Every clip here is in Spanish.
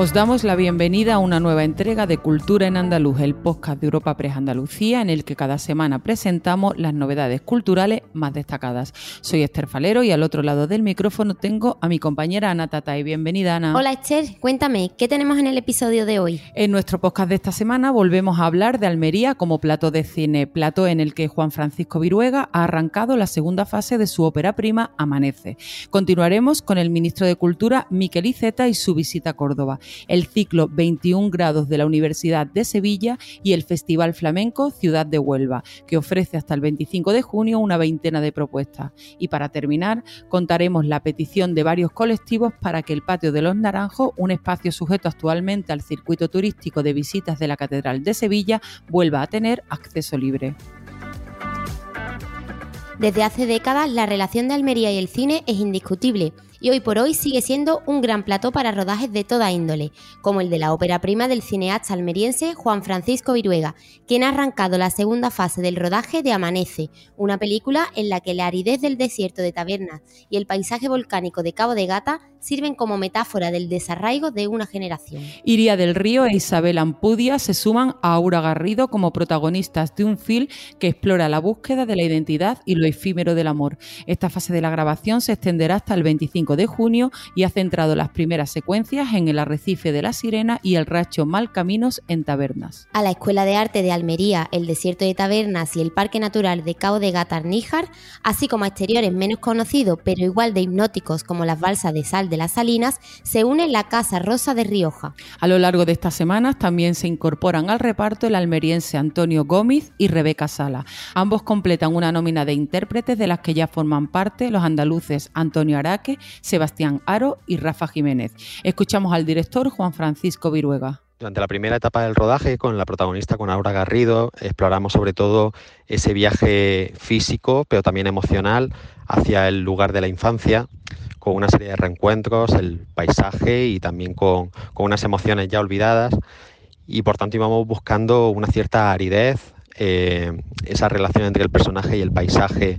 Os damos la bienvenida a una nueva entrega de Cultura en Andaluz, el podcast de Europa Press Andalucía, en el que cada semana presentamos las novedades culturales más destacadas. Soy Esther Falero y al otro lado del micrófono tengo a mi compañera Ana Tatay. Bienvenida, Ana. Hola, Esther. Cuéntame, ¿qué tenemos en el episodio de hoy? En nuestro podcast de esta semana volvemos a hablar de Almería como plato de cine, plato en el que Juan Francisco Viruega ha arrancado la segunda fase de su ópera prima Amanece. Continuaremos con el ministro de Cultura, Miquel Iceta, y su visita a Córdoba, el ciclo 21 grados de la Universidad de Sevilla y el Festival Flamenco Ciudad de Huelva, que ofrece hasta el 25 de junio una veintena de propuestas. Y para terminar, contaremos la petición de varios colectivos para que el Patio de los Naranjos, un espacio sujeto actualmente al circuito turístico de visitas de la Catedral de Sevilla, vuelva a tener acceso libre. Desde hace décadas la relación de Almería y el cine es indiscutible y hoy por hoy sigue siendo un gran plató para rodajes de toda índole, como el de la ópera prima del cineasta almeriense Juan Francisco Viruega, quien ha arrancado la segunda fase del rodaje de Amanece, una película en la que la aridez del desierto de Tabernas y el paisaje volcánico de Cabo de Gata sirven como metáfora del desarraigo de una generación. Iria del Río e Isabel Ampudia se suman a Aura Garrido como protagonistas de un film que explora la búsqueda de la identidad y lo efímero del amor. Esta fase de la grabación se extenderá hasta el 25 de junio y ha centrado las primeras secuencias en el arrecife de la Sirena y el racho Malcaminos en Tabernas. A la Escuela de Arte de Almería, el Desierto de Tabernas y el Parque Natural de Cabo de Gata Níjar, así como a exteriores menos conocidos pero igual de hipnóticos como las balsas de sal de las Salinas, se une la Casa Rosa de Rioja. A lo largo de estas semanas también se incorporan al reparto el almeriense Antonio Gómez y Rebeca Sala. Ambos completan una nómina de intérpretes de las que ya forman parte los andaluces Antonio Araque, Sebastián Aro y Rafa Jiménez. Escuchamos al director Juan Francisco Viruega. Durante la primera etapa del rodaje, con la protagonista, con Aura Garrido, exploramos sobre todo ese viaje físico, pero también emocional, hacia el lugar de la infancia, con una serie de reencuentros, el paisaje y también con, unas emociones ya olvidadas. Y por tanto íbamos buscando una cierta aridez, eh, esa relación entre el personaje y el paisaje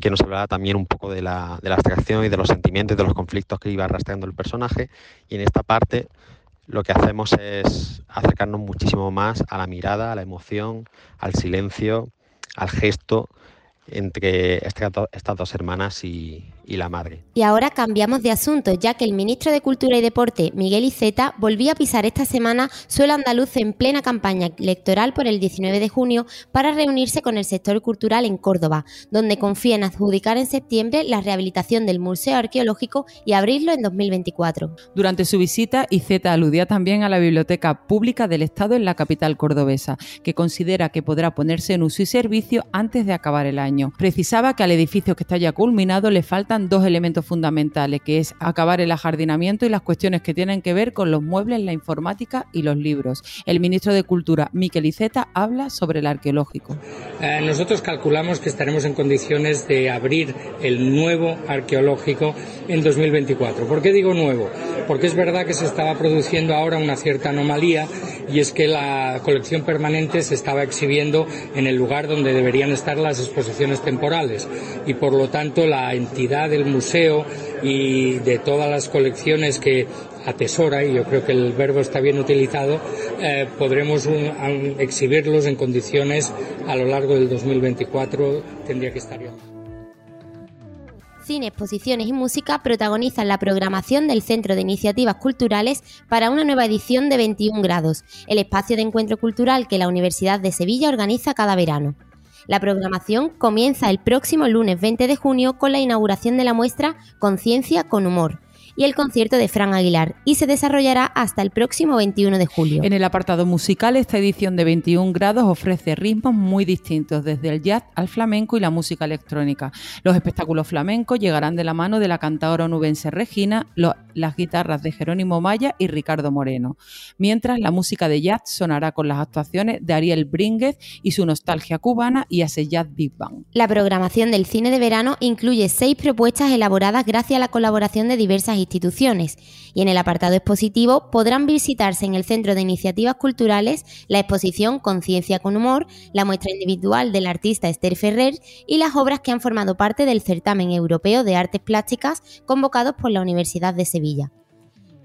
que nos hablaba también un poco de la, de la abstracción y de los sentimientos de los conflictos que iba arrastrando el personaje. Y en esta parte lo que hacemos es acercarnos muchísimo más a la mirada, a la emoción, al silencio, al gesto entre estas dos hermanas y, y la madre. Y ahora cambiamos de asunto, ya que el ministro de Cultura y Deporte, Miguel Iceta, volvía a pisar esta semana suelo andaluz en plena campaña electoral por el 19 de junio para reunirse con el sector cultural en Córdoba, donde confía en adjudicar en septiembre la rehabilitación del Museo Arqueológico y abrirlo en 2024. Durante su visita, Iceta aludía también a la Biblioteca Pública del Estado en la capital cordobesa, que considera que podrá ponerse en uso y servicio antes de acabar el año. Precisaba que al edificio que está ya culminado le faltan dos elementos fundamentales, que es acabar el ajardinamiento y las cuestiones que tienen que ver con los muebles, la informática y los libros. El ministro de Cultura, Miquel Iceta, habla sobre el arqueológico. Eh, nosotros calculamos que estaremos en condiciones de abrir el nuevo arqueológico en 2024. ¿Por qué digo nuevo? Porque es verdad que se estaba produciendo ahora una cierta anomalía y es que la colección permanente se estaba exhibiendo en el lugar donde deberían estar las exposiciones temporales y por lo tanto la entidad del museo y de todas las colecciones que atesora, y yo creo que el verbo está bien utilizado, eh, podremos exhibirlos en condiciones a lo largo del 2024, tendría que estar ya. Cine, exposiciones y música protagonizan la programación del Centro de Iniciativas Culturales para una nueva edición de 21 grados, el espacio de encuentro cultural que la Universidad de Sevilla organiza cada verano. La programación comienza el próximo lunes 20 de junio con la inauguración de la muestra Conciencia con Humor, y el concierto de Fran Aguilar y se desarrollará hasta el próximo 21 de julio. En el apartado musical, esta edición de 21 grados ofrece ritmos muy distintos, desde el jazz al flamenco y la música electrónica. Los espectáculos flamencos llegarán de la mano de la cantadora onubense Regina, los las guitarras de Jerónimo Maya y Ricardo Moreno, mientras la música de jazz sonará con las actuaciones de Ariel Brínguez y su nostalgia cubana y ese jazz Big Bang. La programación del cine de verano incluye seis propuestas elaboradas gracias a la colaboración de diversas instituciones y en el apartado expositivo podrán visitarse en el Centro de Iniciativas Culturales la exposición Conciencia con Humor, la muestra individual del artista Esther Ferrer y las obras que han formado parte del certamen europeo de artes plásticas convocados por la Universidad de Sevilla.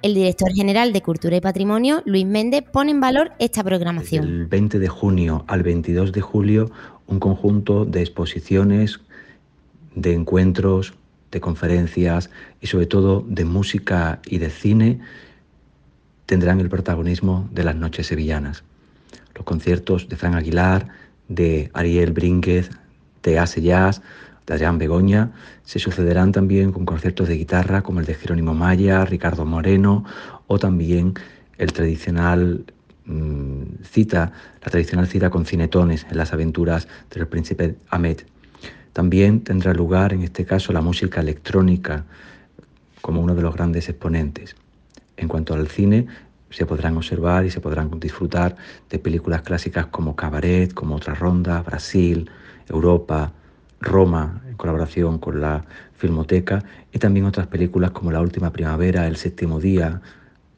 El director general de Cultura y Patrimonio, Luis Méndez, pone en valor esta programación. Del 20 de junio al 22 de julio, un conjunto de exposiciones, de encuentros, de conferencias y sobre todo de música y de cine tendrán el protagonismo de las noches sevillanas. Los conciertos de Fran Aguilar, de Ariel Brínguez, de Ace Jazz, de Adrián Begoña, se sucederán también con conciertos de guitarra como el de Jerónimo Maya, Ricardo Moreno o también el tradicional mm, cita, la tradicional cita con cinetones en las aventuras del príncipe Ahmed. También tendrá lugar en este caso la música electrónica como uno de los grandes exponentes. En cuanto al cine, se podrán observar y se podrán disfrutar de películas clásicas como Cabaret, como Otra Ronda, Brasil, Europa, Roma, en colaboración con la Filmoteca, y también otras películas como La Última Primavera, El Séptimo Día,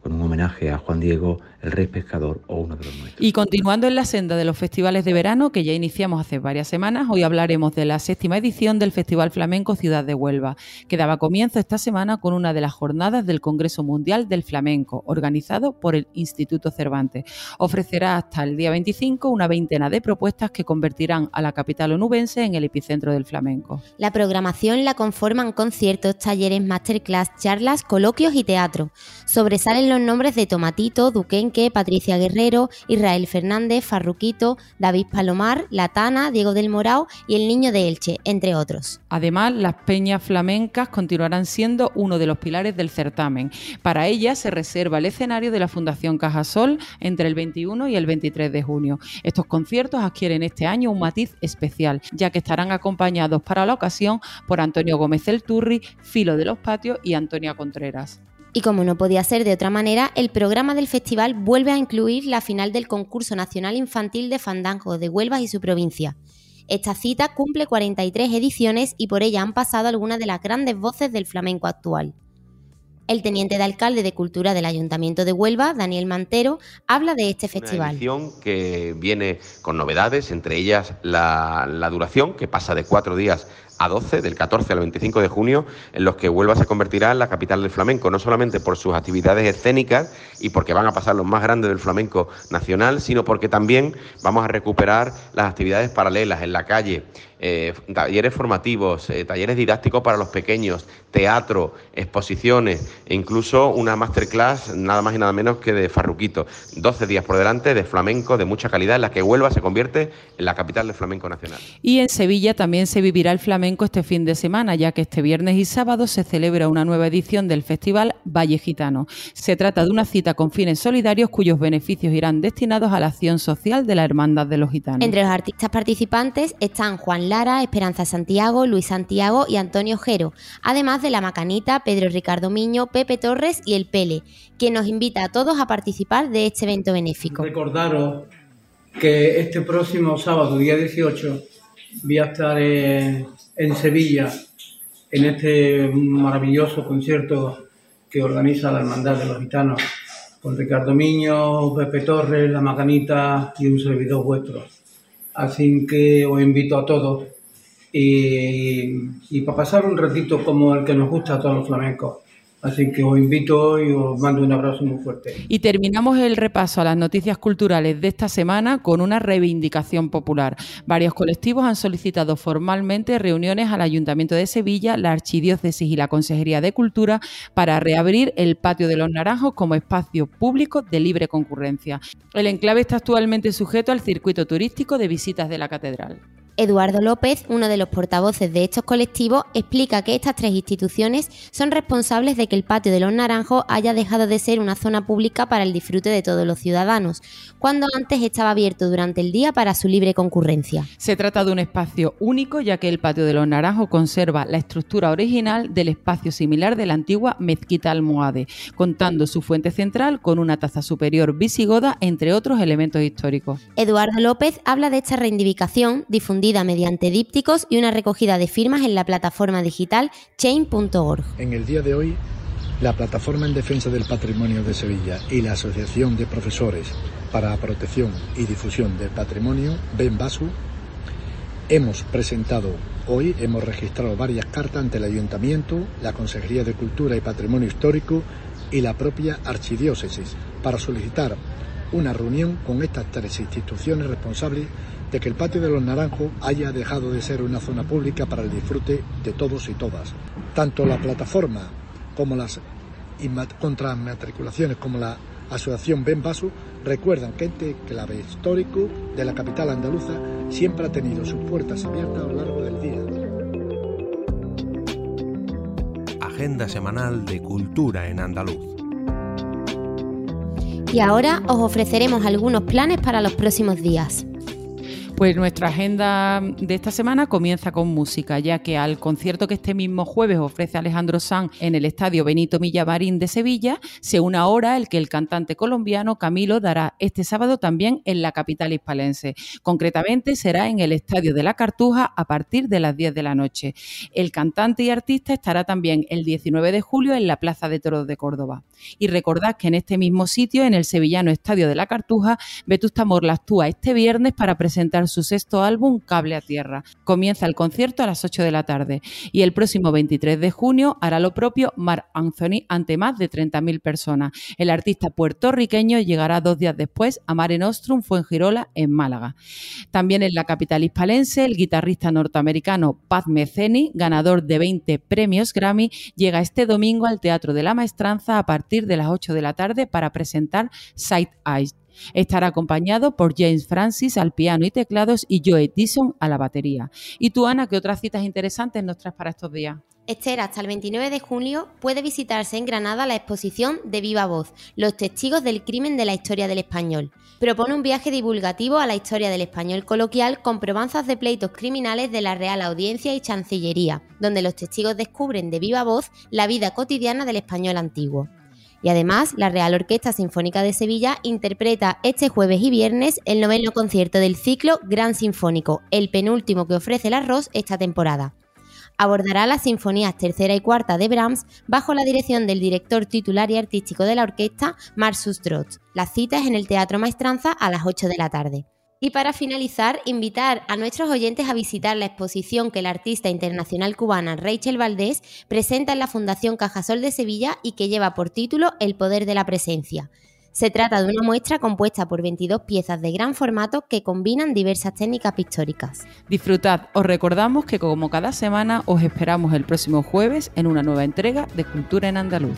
con un homenaje a Juan Diego, el rey pescador o uno de los nuestros. Y continuando en la senda de los festivales de verano, que ya iniciamos hace varias semanas, hoy hablaremos de la séptima edición del Festival Flamenco Ciudad de Huelva, que daba comienzo esta semana con una de las jornadas del Congreso Mundial del Flamenco, organizado por el Instituto Cervantes. Ofrecerá hasta el día 25 una veintena de propuestas que convertirán a la capital onubense en el epicentro del flamenco. La programación la conforman conciertos, talleres, masterclass, charlas, coloquios y teatro. Sobresalen los nombres de Tomatito, Duquenque, Patricia Guerrero, Israel Fernández, Farruquito, David Palomar, Latana, Diego del Morao y el Niño de Elche, entre otros. Además, las peñas flamencas continuarán siendo uno de los pilares del certamen. Para ellas se reserva el escenario de la Fundación Cajasol entre el 21 y el 23 de junio. Estos conciertos adquieren este año un matiz especial, ya que estarán acompañados para la ocasión por Antonio Gómez El Turri, Filo de los Patios y Antonia Contreras. Y como no podía ser de otra manera, el programa del festival vuelve a incluir la final del concurso nacional infantil de Fandango de Huelva y su provincia. Esta cita cumple 43 ediciones y por ella han pasado algunas de las grandes voces del flamenco actual. El teniente de alcalde de Cultura del Ayuntamiento de Huelva, Daniel Mantero, habla de este festival. Una edición que viene con novedades, entre ellas la, la duración, que pasa de cuatro días a 12, del 14 al 25 de junio, en los que Huelva se convertirá en la capital del flamenco, no solamente por sus actividades escénicas y porque van a pasar los más grandes del flamenco nacional, sino porque también vamos a recuperar las actividades paralelas en la calle, eh, talleres formativos, eh, talleres didácticos para los pequeños, teatro, exposiciones e incluso una masterclass nada más y nada menos que de Farruquito. 12 días por delante de flamenco de mucha calidad en la que Huelva se convierte en la capital del flamenco nacional. Y en Sevilla también se vivirá el flamenco este fin de semana, ya que este viernes y sábado se celebra una nueva edición del Festival Valle Gitano. Se trata de una cita con fines solidarios cuyos beneficios irán destinados a la acción social de la Hermandad de los Gitanos. Entre los artistas participantes están Juan Lara, Esperanza Santiago, Luis Santiago y Antonio Jero, además de La Macanita, Pedro Ricardo Miño, Pepe Torres y El Pele, quien nos invita a todos a participar de este evento benéfico. Recordaros que este próximo sábado, día 18, voy a estar en, en Sevilla en este maravilloso concierto que organiza la Hermandad de los Gitanos con Ricardo Miño, Pepe Torres, La Macanita y un servidor vuestro. Así que os invito a todos y, y para pasar un ratito como el que nos gusta a todos los flamencos. Así que os invito y os mando un abrazo muy fuerte. Y terminamos el repaso a las noticias culturales de esta semana con una reivindicación popular. Varios colectivos han solicitado formalmente reuniones al Ayuntamiento de Sevilla, la Archidiócesis y la Consejería de Cultura para reabrir el Patio de los Naranjos como espacio público de libre concurrencia. El enclave está actualmente sujeto al circuito turístico de visitas de la catedral. Eduardo López, uno de los portavoces de estos colectivos, explica que estas tres instituciones son responsables de que el patio de los Naranjos haya dejado de ser una zona pública para el disfrute de todos los ciudadanos, cuando antes estaba abierto durante el día para su libre concurrencia. Se trata de un espacio único ya que el patio de los Naranjos conserva la estructura original del espacio similar de la antigua mezquita almohade, contando su fuente central con una taza superior visigoda, entre otros elementos históricos. Eduardo López habla de esta reivindicación difundida mediante dípticos y una recogida de firmas en la plataforma digital chain.org. En el día de hoy, la Plataforma en Defensa del Patrimonio de Sevilla y la Asociación de Profesores para la Protección y Difusión del Patrimonio, BENBASU, hemos presentado hoy, hemos registrado varias cartas ante el Ayuntamiento, la Consejería de Cultura y Patrimonio Histórico y la propia Archidiócesis para solicitar una reunión con estas tres instituciones responsables de que el patio de los Naranjos haya dejado de ser una zona pública para el disfrute de todos y todas. Tanto la plataforma como las contramatriculaciones como la asociación Ben Basu recuerdan que este clave histórico de la capital andaluza siempre ha tenido sus puertas abiertas a lo largo del día. Agenda semanal de cultura en andaluz. Y ahora os ofreceremos algunos planes para los próximos días. Pues nuestra agenda de esta semana comienza con música, ya que al concierto que este mismo jueves ofrece Alejandro Sanz en el Estadio Benito Millamarín de Sevilla, se une ahora el que el cantante colombiano Camilo dará este sábado también en la capital hispalense. Concretamente será en el Estadio de la Cartuja a partir de las 10 de la noche. El cantante y artista estará también el 19 de julio en la Plaza de Toros de Córdoba. Y recordad que en este mismo sitio, en el sevillano Estadio de la Cartuja, Vetusta Morla actúa este viernes para presentar su sexto álbum Cable a Tierra. Comienza el concierto a las 8 de la tarde y el próximo 23 de junio hará lo propio Mark Anthony ante más de 30.000 personas. El artista puertorriqueño llegará dos días después a Mare Nostrum Fuengirola en Málaga. También en la capital hispalense, el guitarrista norteamericano Pat Meceni, ganador de 20 premios Grammy, llega este domingo al Teatro de la Maestranza a partir de las 8 de la tarde para presentar Sight Eyes Estará acompañado por James Francis al piano y teclados y Joe Dixon a la batería. ¿Y tú, Ana, qué otras citas interesantes nos traes para estos días? Esther, hasta el 29 de junio puede visitarse en Granada la exposición de Viva Voz, los testigos del crimen de la historia del español. Propone un viaje divulgativo a la historia del español coloquial con probanzas de pleitos criminales de la Real Audiencia y Chancillería, donde los testigos descubren de viva voz la vida cotidiana del español antiguo. Y además, la Real Orquesta Sinfónica de Sevilla interpreta este jueves y viernes el noveno concierto del ciclo Gran Sinfónico, el penúltimo que ofrece el arroz esta temporada. Abordará las sinfonías tercera y cuarta de Brahms bajo la dirección del director titular y artístico de la orquesta, Marsus Drott. La cita es en el Teatro Maestranza a las 8 de la tarde. Y para finalizar, invitar a nuestros oyentes a visitar la exposición que la artista internacional cubana Rachel Valdés presenta en la Fundación Cajasol de Sevilla y que lleva por título El poder de la presencia. Se trata de una muestra compuesta por 22 piezas de gran formato que combinan diversas técnicas pictóricas. Disfrutad, os recordamos que como cada semana os esperamos el próximo jueves en una nueva entrega de Cultura en Andaluz.